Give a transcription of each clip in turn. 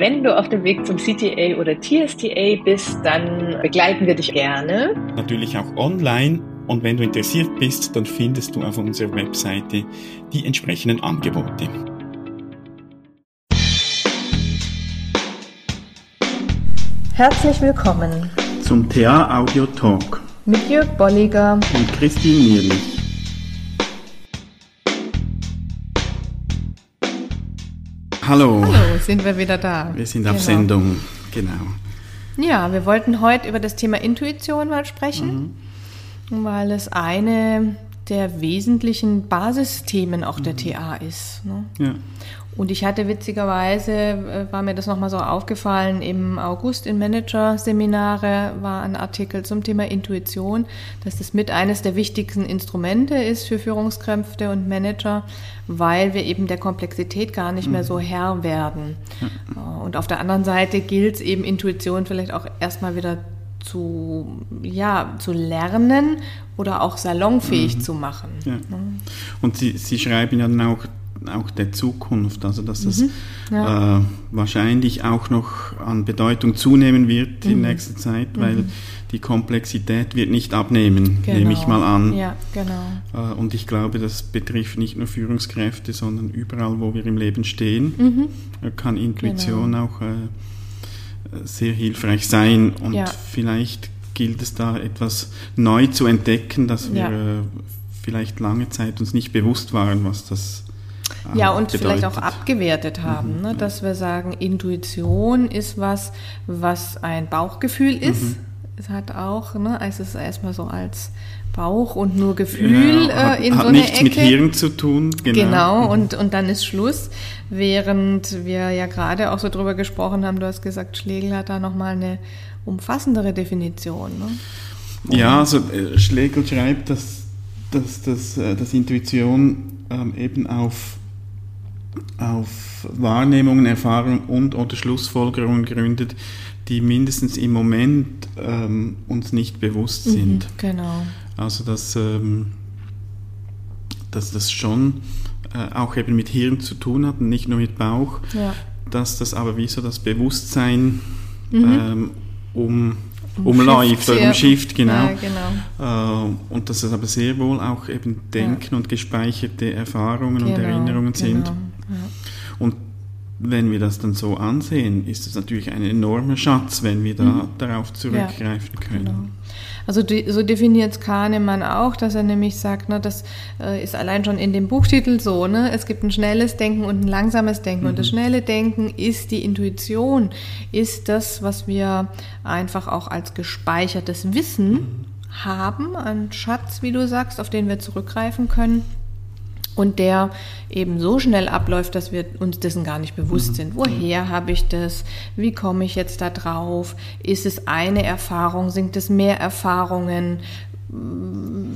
Wenn du auf dem Weg zum CTA oder TSTA bist, dann begleiten wir dich gerne. Natürlich auch online. Und wenn du interessiert bist, dann findest du auf unserer Webseite die entsprechenden Angebote. Herzlich willkommen zum TA Audio Talk mit Jörg Bolliger und Christine Nierlich. Hallo. Hallo, sind wir wieder da. Wir sind auf genau. Sendung, genau. Ja, wir wollten heute über das Thema Intuition mal sprechen, mhm. weil es eine der wesentlichen Basisthemen auch der mhm. TA ist. Ne? Ja. Und ich hatte witzigerweise, äh, war mir das nochmal so aufgefallen, im August in Manager-Seminare war ein Artikel zum Thema Intuition, dass das mit eines der wichtigsten Instrumente ist für Führungskräfte und Manager, weil wir eben der Komplexität gar nicht mehr so mhm. Herr werden. Äh, und auf der anderen Seite gilt es eben Intuition vielleicht auch erstmal wieder zu, ja, zu lernen oder auch salonfähig mhm. zu machen. Ja. Und Sie, Sie schreiben ja dann auch auch der Zukunft, also dass das mhm, ja. äh, wahrscheinlich auch noch an Bedeutung zunehmen wird mhm. in nächster Zeit, weil mhm. die Komplexität wird nicht abnehmen, genau. nehme ich mal an. Ja, genau. Äh, und ich glaube, das betrifft nicht nur Führungskräfte, sondern überall, wo wir im Leben stehen, mhm. Äh, kann Intuition genau. auch äh, sehr hilfreich sein und ja. vielleicht gilt es da etwas neu zu entdecken, dass wir ja. Äh, vielleicht lange Zeit uns nicht bewusst waren, was das ja, und bedeutet. vielleicht auch abgewertet haben, mhm. ne? dass wir sagen, Intuition ist was, was ein Bauchgefühl ist. Mhm. Es hat auch, ne, es ist erstmal so als Bauch und nur Gefühl ja, hat, äh, in hat so einer nichts Ecke. mit Hirn zu tun. Genau, genau mhm. und, und dann ist Schluss. Während wir ja gerade auch so drüber gesprochen haben, du hast gesagt, Schlegel hat da nochmal eine umfassendere Definition. Ne? Ja, also äh, Schlegel schreibt, dass, dass, dass, äh, dass Intuition ähm, eben auf auf Wahrnehmungen, Erfahrungen und oder Schlussfolgerungen gründet, die mindestens im Moment ähm, uns nicht bewusst mhm, sind. Mhm, genau. Also dass, ähm, dass das schon äh, auch eben mit Hirn zu tun hat und nicht nur mit Bauch, ja. dass das aber wie so das Bewusstsein mhm. ähm, um umläuft oder umschifft, genau. Ja, genau. Äh, und dass es aber sehr wohl auch eben Denken ja. und gespeicherte Erfahrungen genau, und Erinnerungen sind. Genau. Und wenn wir das dann so ansehen, ist es natürlich ein enormer Schatz, wenn wir da mhm. darauf zurückgreifen ja, können. Genau. Also so definiert Kahnemann auch, dass er nämlich sagt, ne, das äh, ist allein schon in dem Buchtitel so, ne, es gibt ein schnelles Denken und ein langsames Denken. Mhm. Und das mhm. schnelle Denken ist die Intuition, ist das, was wir einfach auch als gespeichertes Wissen mhm. haben, ein Schatz, wie du sagst, auf den wir zurückgreifen können und der eben so schnell abläuft, dass wir uns dessen gar nicht bewusst mhm. sind. Woher habe ich das? Wie komme ich jetzt da drauf? Ist es eine Erfahrung? Sind es mehr Erfahrungen?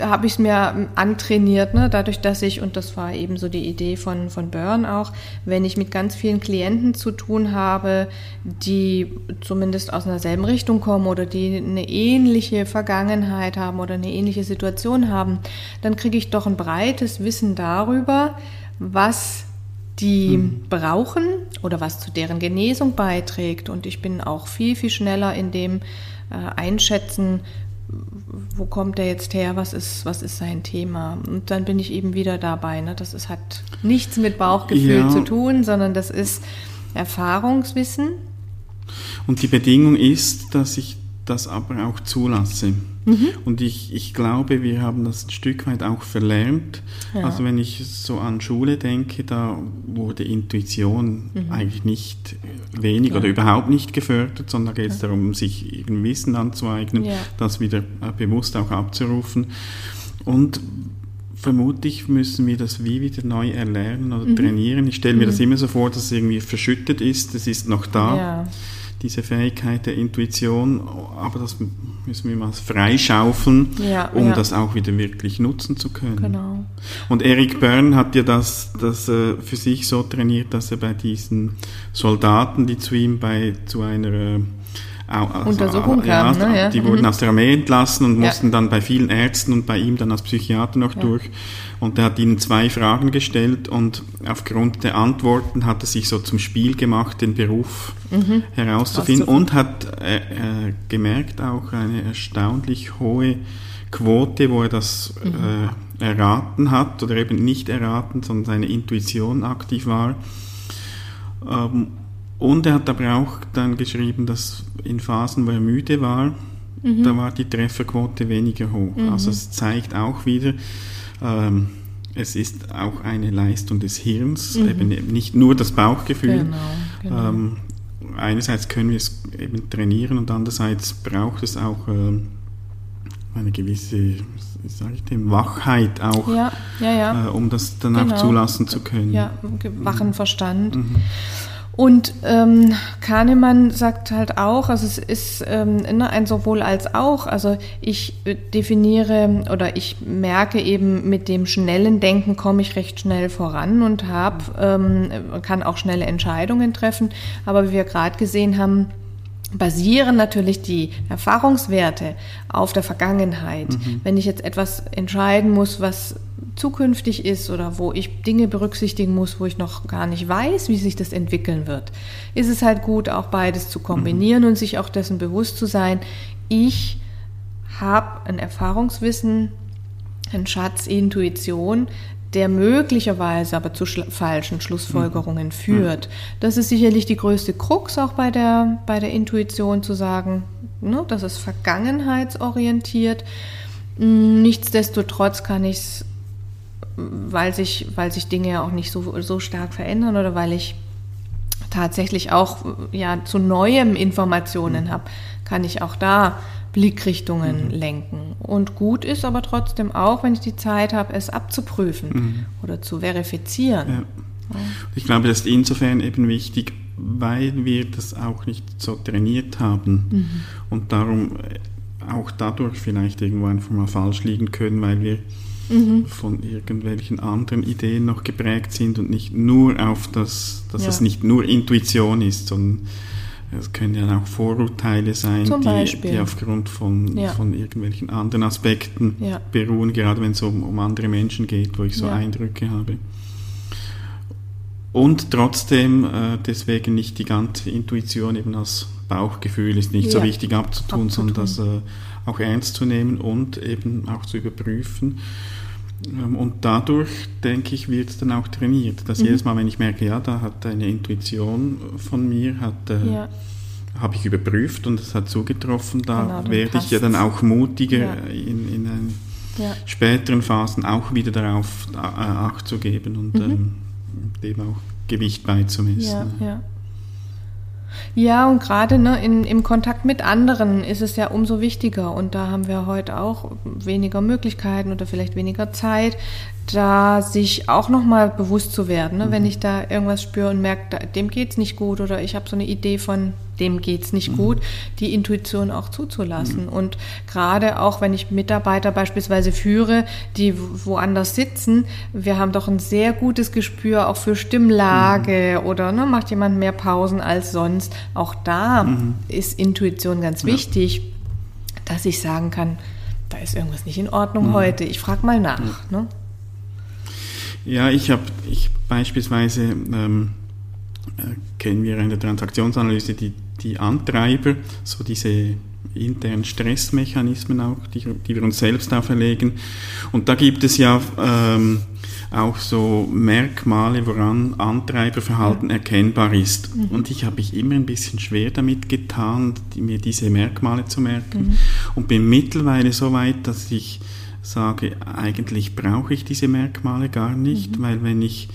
Habe ich es mir antrainiert, ne? dadurch, dass ich, und das war eben so die Idee von, von Burn auch, wenn ich mit ganz vielen Klienten zu tun habe, die zumindest aus einer selben Richtung kommen oder die eine ähnliche Vergangenheit haben oder eine ähnliche Situation haben, dann kriege ich doch ein breites Wissen darüber, was die mhm. brauchen oder was zu deren Genesung beiträgt. Und ich bin auch viel, viel schneller in dem äh, Einschätzen, wo kommt er jetzt her, was ist, was ist sein Thema? Und dann bin ich eben wieder dabei. Ne? Das ist, hat nichts mit Bauchgefühl ja. zu tun, sondern das ist Erfahrungswissen. Und die Bedingung ist, dass ich das aber auch zulasse. Mhm. Und ich, ich glaube, wir haben das ein Stück weit auch verlernt. Ja. Also wenn ich so an Schule denke, da wurde Intuition mhm. eigentlich nicht wenig ja. oder überhaupt nicht gefördert, sondern da geht es ja. darum, sich eben Wissen anzueignen, das wieder äh, bewusst auch abzurufen. Und vermutlich müssen wir das wie wieder neu erlernen oder mhm. trainieren. Ich stelle mir das mhm. immer so vor, dass es irgendwie verschüttet ist, es ist noch da diese Fähigkeit der Intuition, aber das müssen wir mal freischaufeln, ja, um ja. das auch wieder wirklich nutzen zu können. Genau. Und Eric Byrne hat ja das, das äh, für sich so trainiert, dass er bei diesen Soldaten, die zu ihm bei zu einer also, Untersuchung ja, kam. Ne? Ja. Die wurden mhm. aus der Armee entlassen und mussten ja. dann bei vielen Ärzten und bei ihm dann als Psychiater noch durch. Und er hat ihnen zwei Fragen gestellt und aufgrund der Antworten hat er sich so zum Spiel gemacht, den Beruf mhm. herauszufinden und hat äh, äh, gemerkt auch eine erstaunlich hohe Quote, wo er das mhm. äh, erraten hat oder eben nicht erraten, sondern seine Intuition aktiv war. Ähm, und er hat aber auch dann geschrieben, dass in Phasen, wo er müde war, mhm. da war die Trefferquote weniger hoch. Mhm. Also es zeigt auch wieder, ähm, es ist auch eine Leistung des Hirns, mhm. eben nicht nur das Bauchgefühl. Genau, genau. Ähm, einerseits können wir es eben trainieren und andererseits braucht es auch ähm, eine gewisse, sage ich dem, Wachheit auch, ja, ja, ja. Äh, um das dann genau. auch zulassen zu können. Ja, wachen Verstand. Mhm. Und ähm, Kahnemann sagt halt auch, also es ist ähm, ne, ein sowohl als auch. Also ich äh, definiere oder ich merke eben mit dem schnellen Denken komme ich recht schnell voran und habe ähm, kann auch schnelle Entscheidungen treffen. Aber wie wir gerade gesehen haben, basieren natürlich die Erfahrungswerte auf der Vergangenheit. Mhm. Wenn ich jetzt etwas entscheiden muss, was zukünftig ist oder wo ich Dinge berücksichtigen muss, wo ich noch gar nicht weiß, wie sich das entwickeln wird, ist es halt gut, auch beides zu kombinieren mhm. und sich auch dessen bewusst zu sein, ich habe ein Erfahrungswissen, ein Schatz Intuition, der möglicherweise aber zu schl falschen Schlussfolgerungen mhm. führt. Das ist sicherlich die größte Krux auch bei der, bei der Intuition zu sagen, ne, das ist vergangenheitsorientiert. Nichtsdestotrotz kann ich es, weil sich, weil sich Dinge ja auch nicht so, so stark verändern oder weil ich tatsächlich auch ja, zu neuem Informationen mhm. habe, kann ich auch da Blickrichtungen mhm. lenken. Und gut ist aber trotzdem auch, wenn ich die Zeit habe, es abzuprüfen mhm. oder zu verifizieren. Ja. Ich glaube, das ist insofern eben wichtig, weil wir das auch nicht so trainiert haben mhm. und darum äh, auch dadurch vielleicht irgendwo einfach mal falsch liegen können, weil wir mhm. von irgendwelchen anderen Ideen noch geprägt sind und nicht nur auf das, dass ja. es nicht nur Intuition ist, sondern es können ja auch Vorurteile sein, die, die, aufgrund von, ja. von irgendwelchen anderen Aspekten ja. beruhen, gerade wenn es um, um andere Menschen geht, wo ich so ja. Eindrücke habe. Und trotzdem äh, deswegen nicht die ganze Intuition eben als Bauchgefühl ist nicht so wichtig abzutun, abzutun. sondern das äh, auch ernst zu nehmen und eben auch zu überprüfen. Ähm, und dadurch, denke ich, wird es dann auch trainiert. Dass mhm. jedes Mal, wenn ich merke, ja, da hat eine Intuition von mir, hat, äh, ja. habe ich überprüft und es hat zugetroffen, da genau, werde ich ja dann auch mutiger ja. in, in einen ja. späteren Phasen auch wieder darauf äh, Acht zu geben und mhm. ähm, dem auch Gewicht beizumessen. Ja, ja. Ja, und gerade ne, in, im Kontakt mit anderen ist es ja umso wichtiger. Und da haben wir heute auch weniger Möglichkeiten oder vielleicht weniger Zeit, da sich auch nochmal bewusst zu werden. Ne? Mhm. Wenn ich da irgendwas spüre und merke, dem geht's nicht gut oder ich habe so eine Idee von, dem geht's nicht mhm. gut, die Intuition auch zuzulassen. Mhm. Und gerade auch, wenn ich Mitarbeiter beispielsweise führe, die woanders sitzen, wir haben doch ein sehr gutes Gespür auch für Stimmlage mhm. oder ne, macht jemand mehr Pausen als sonst. Auch da mhm. ist Intuition ganz wichtig, dass ich sagen kann, da ist irgendwas nicht in Ordnung mhm. heute. Ich frage mal nach. Ne? Ja, ich habe ich beispielsweise ähm, äh, kennen wir in der Transaktionsanalyse die, die Antreiber, so diese internen Stressmechanismen auch, die, die wir uns selbst auferlegen. Und da gibt es ja ähm, auch so Merkmale, woran Antreiberverhalten ja. erkennbar ist. Mhm. Und ich habe mich immer ein bisschen schwer damit getan, die, mir diese Merkmale zu merken. Mhm. Und bin mittlerweile so weit, dass ich sage, eigentlich brauche ich diese Merkmale gar nicht, mhm. weil wenn ich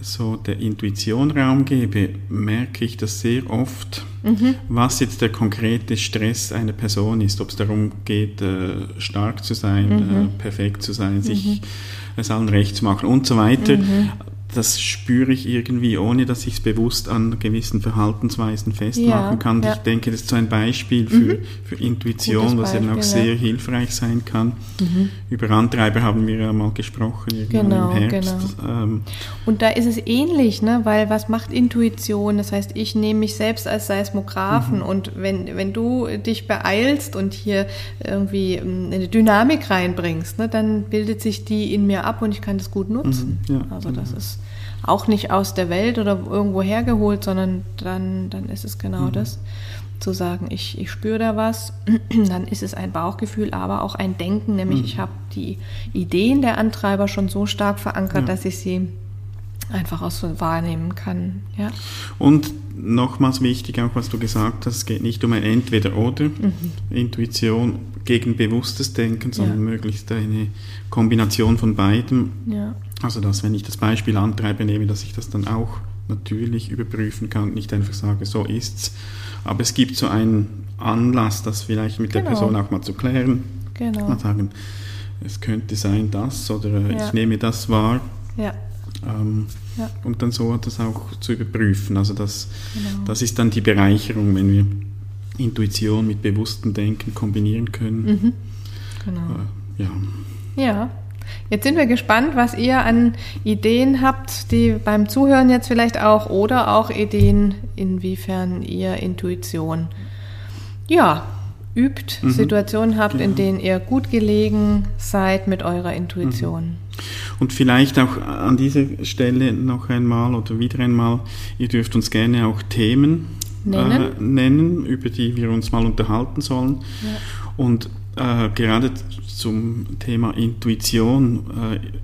so der Intuition Raum gebe, merke ich das sehr oft, mhm. was jetzt der konkrete Stress einer Person ist, ob es darum geht, äh, stark zu sein, mhm. äh, perfekt zu sein, sich mhm. es allen recht zu machen und so weiter. Mhm. das spüre ich irgendwie, ohne dass ich es bewusst an gewissen Verhaltensweisen festmachen Ja, kann. ja. Ich denke, das ist so ein Beispiel für, für Intuition, Gutes was eben auch sehr ja. hilfreich sein kann. Über Antreiber haben wir ja mal gesprochen, Genau, im Herbst. Ähm, Und da ist es ähnlich, ne? weil was macht Intuition? Das heißt, ich nehme mich selbst als Seismographen und wenn, wenn du dich beeilst und hier irgendwie ähm, eine Dynamik reinbringst, ne, dann bildet sich die in mir ab und ich kann das gut nutzen. Mhm, ja, also das ist auch nicht aus der Welt oder irgendwo hergeholt, sondern dann, dann ist es Mhm. genau das. Zu sagen, ich, ich spüre da was, dann ist es ein Bauchgefühl, aber auch ein Denken, nämlich Mhm. ich habe die Ideen der Antreiber schon so stark verankert, Ja. dass ich sie einfach auch so wahrnehmen kann. Ja, Und nochmals wichtig, auch was du gesagt hast, es geht nicht um ein Entweder-Oder, Intuition gegen bewusstes Denken, sondern Ja. möglichst eine Kombination von beidem. ja, Also, dass, wenn ich das Beispiel Antreiber nehme, dass ich das dann auch natürlich überprüfen kann, nicht einfach sage, so ist's. Aber es gibt so einen Anlass, das vielleicht mit der Genau. Person auch mal zu klären. genau. Mal sagen, es könnte sein das oder Ja. ich nehme das wahr. Ja, Ähm, Ja. Und dann so das auch zu überprüfen. Also das, Genau. das ist dann die Bereicherung, wenn wir Intuition mit bewusstem Denken kombinieren können. mhm. genau. Äh, ja. Ja. Jetzt sind wir gespannt, was ihr an Ideen habt, die beim Zuhören jetzt vielleicht auch oder auch Ideen, inwiefern ihr Intuition ja übt, Mhm. Situationen habt, in Genau. denen ihr gut gelegen seid mit eurer Intuition. Und vielleicht auch an dieser Stelle noch einmal oder wieder einmal, ihr dürft uns gerne auch Themen Nennen. Äh, nennen über die wir uns mal unterhalten sollen. Und äh, gerade zum Thema Intuition,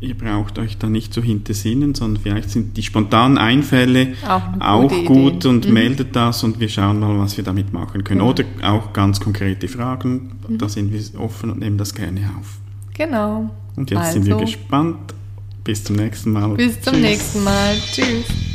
äh, ihr braucht euch da nicht so hintersinnen, sondern vielleicht sind die spontanen Einfälle Auch auch gut Idee. und Mhm. meldet das und wir schauen mal, was wir damit machen können. Genau. Oder auch ganz konkrete Fragen, Mhm. da sind wir offen und nehmen das gerne auf. Genau. Und jetzt sind wir Also, gespannt. Bis zum nächsten Mal. Bis zum Tschüss. nächsten Mal. Tschüss.